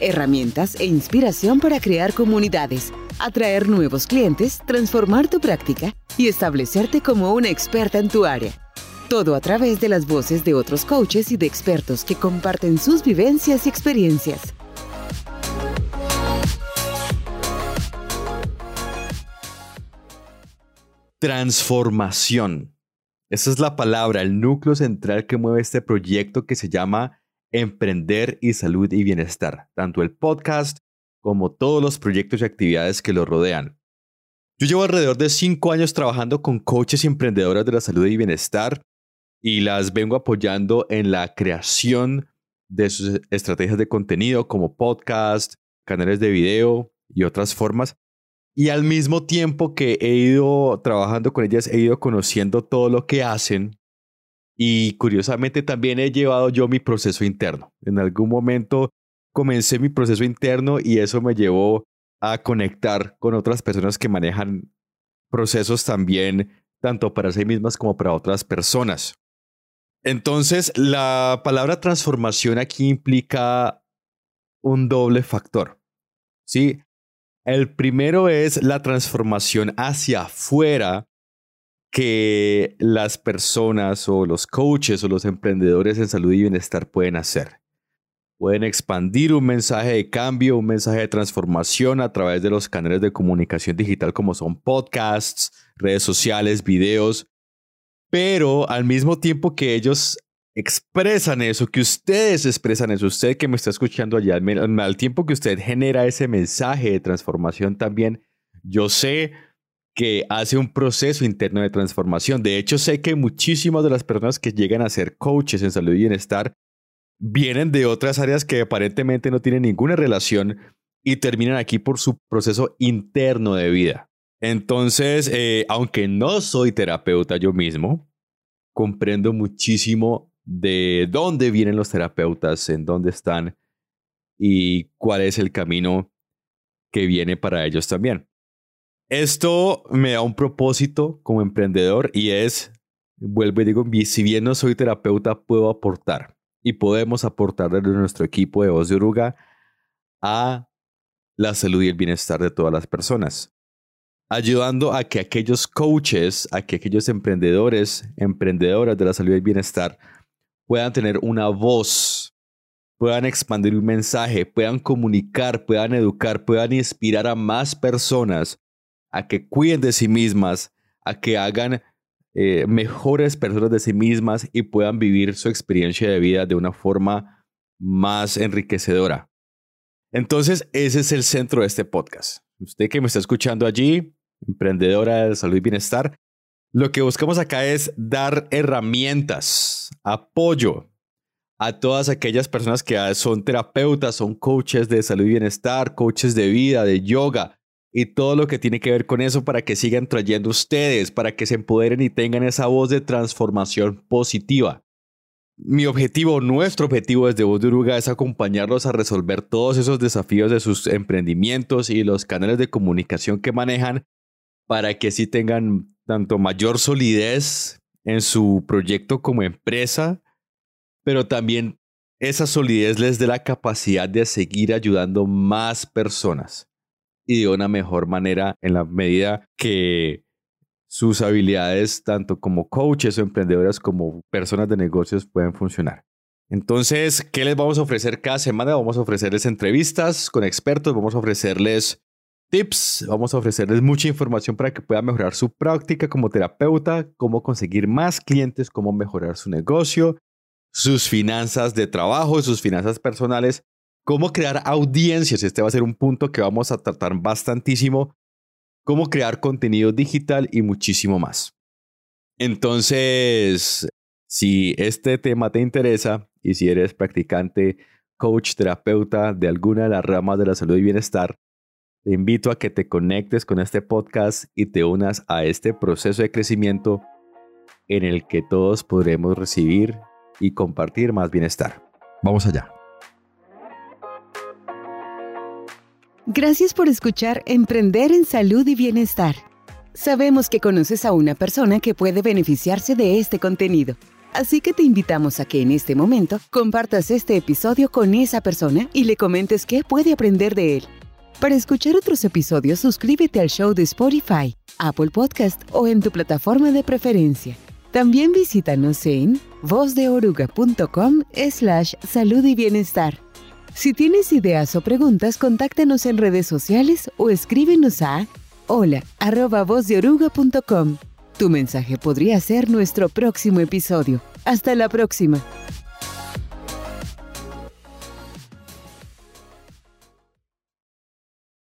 herramientas e inspiración para crear comunidades, atraer nuevos clientes, transformar tu práctica y establecerte como una experta en tu área. Todo a través de las voces de otros coaches y de expertos que comparten sus vivencias y experiencias. Transformación. Esa es la palabra, el núcleo central que mueve este proyecto que se llama Emprender y Salud y Bienestar, tanto el podcast como todos los proyectos y actividades que lo rodean. Yo llevo alrededor de cinco años trabajando con coaches y emprendedoras de la salud y bienestar y las vengo apoyando en la creación de sus estrategias de contenido como podcast, canales de video y otras formas. Y al mismo tiempo que he ido trabajando con ellas, he ido conociendo todo lo que hacen. Y curiosamente también he llevado yo mi proceso interno. En algún momento comencé mi proceso interno y eso me llevó a conectar con otras personas que manejan procesos también, tanto para sí mismas como para otras personas. Entonces, la palabra transformación aquí implica un doble factor. ¿sí? El primero es la transformación hacia afuera que las personas o los coaches o los emprendedores en salud y bienestar pueden hacer. Pueden expandir un mensaje de cambio, un mensaje de transformación a través de los canales de comunicación digital como son podcasts, redes sociales, videos. Pero al mismo tiempo que ellos expresan eso, que ustedes expresan eso, usted que me está escuchando allá, al, tiempo que usted genera ese mensaje de transformación también, yo sé que hace un proceso interno de transformación. De hecho, sé que muchísimas de las personas que llegan a ser coaches en salud y bienestar vienen de otras áreas que aparentemente no tienen ninguna relación y terminan aquí por su proceso interno de vida. Entonces, eh, aunque no soy terapeuta yo mismo, comprendo muchísimo de dónde vienen los terapeutas, en dónde están y cuál es el camino que viene para ellos también. Esto me da un propósito como emprendedor y es, vuelvo y digo, si bien no soy terapeuta, puedo aportar y podemos aportar desde nuestro equipo de voz de oruga a la salud y el bienestar de todas las personas, ayudando a que aquellos coaches, a que aquellos emprendedores, emprendedoras de la salud y el bienestar puedan tener una voz, puedan expandir un mensaje, puedan comunicar, puedan educar, puedan inspirar a más personas a que cuiden de sí mismas, a que hagan eh, mejores personas de sí mismas y puedan vivir su experiencia de vida de una forma más enriquecedora. Entonces, ese es el centro de este podcast. Usted que me está escuchando allí, emprendedora de salud y bienestar, lo que buscamos acá es dar herramientas, apoyo a todas aquellas personas que son terapeutas, son coaches de salud y bienestar, coaches de vida, de yoga, y todo lo que tiene que ver con eso para que sigan trayendo ustedes, para que se empoderen y tengan esa voz de transformación positiva. Mi objetivo, nuestro objetivo desde Voz de Uruga es acompañarlos a resolver todos esos desafíos de sus emprendimientos y los canales de comunicación que manejan para que así tengan tanto mayor solidez en su proyecto como empresa, pero también esa solidez les dé la capacidad de seguir ayudando más personas y de una mejor manera en la medida que sus habilidades, tanto como coaches o emprendedoras como personas de negocios, pueden funcionar. Entonces, ¿qué les vamos a ofrecer cada semana? Vamos a ofrecerles entrevistas con expertos, vamos a ofrecerles tips, vamos a ofrecerles mucha información para que puedan mejorar su práctica como terapeuta, cómo conseguir más clientes, cómo mejorar su negocio, sus finanzas de trabajo, sus finanzas personales cómo crear audiencias. Este va a ser un punto que vamos a tratar bastantísimo. Cómo crear contenido digital y muchísimo más. Entonces, si este tema te interesa y si eres practicante, coach, terapeuta de alguna de las ramas de la salud y bienestar, Te invito a que te conectes con este podcast y te unas a este proceso de crecimiento en el que todos podremos recibir y compartir más bienestar. Vamos allá. Gracias por escuchar Emprender en Salud y Bienestar. Sabemos que conoces a una persona que puede beneficiarse de este contenido. Así que te invitamos a que en este momento compartas este episodio con esa persona y le comentes qué puede aprender de él. Para escuchar otros episodios, suscríbete al show de Spotify, Apple Podcast o en tu plataforma de preferencia. También visítanos en vozdeoruga.com slash salud y bienestar. Si tienes ideas o preguntas, contáctanos en redes sociales o escríbenos a hola. Tu mensaje podría ser nuestro próximo episodio. Hasta la próxima.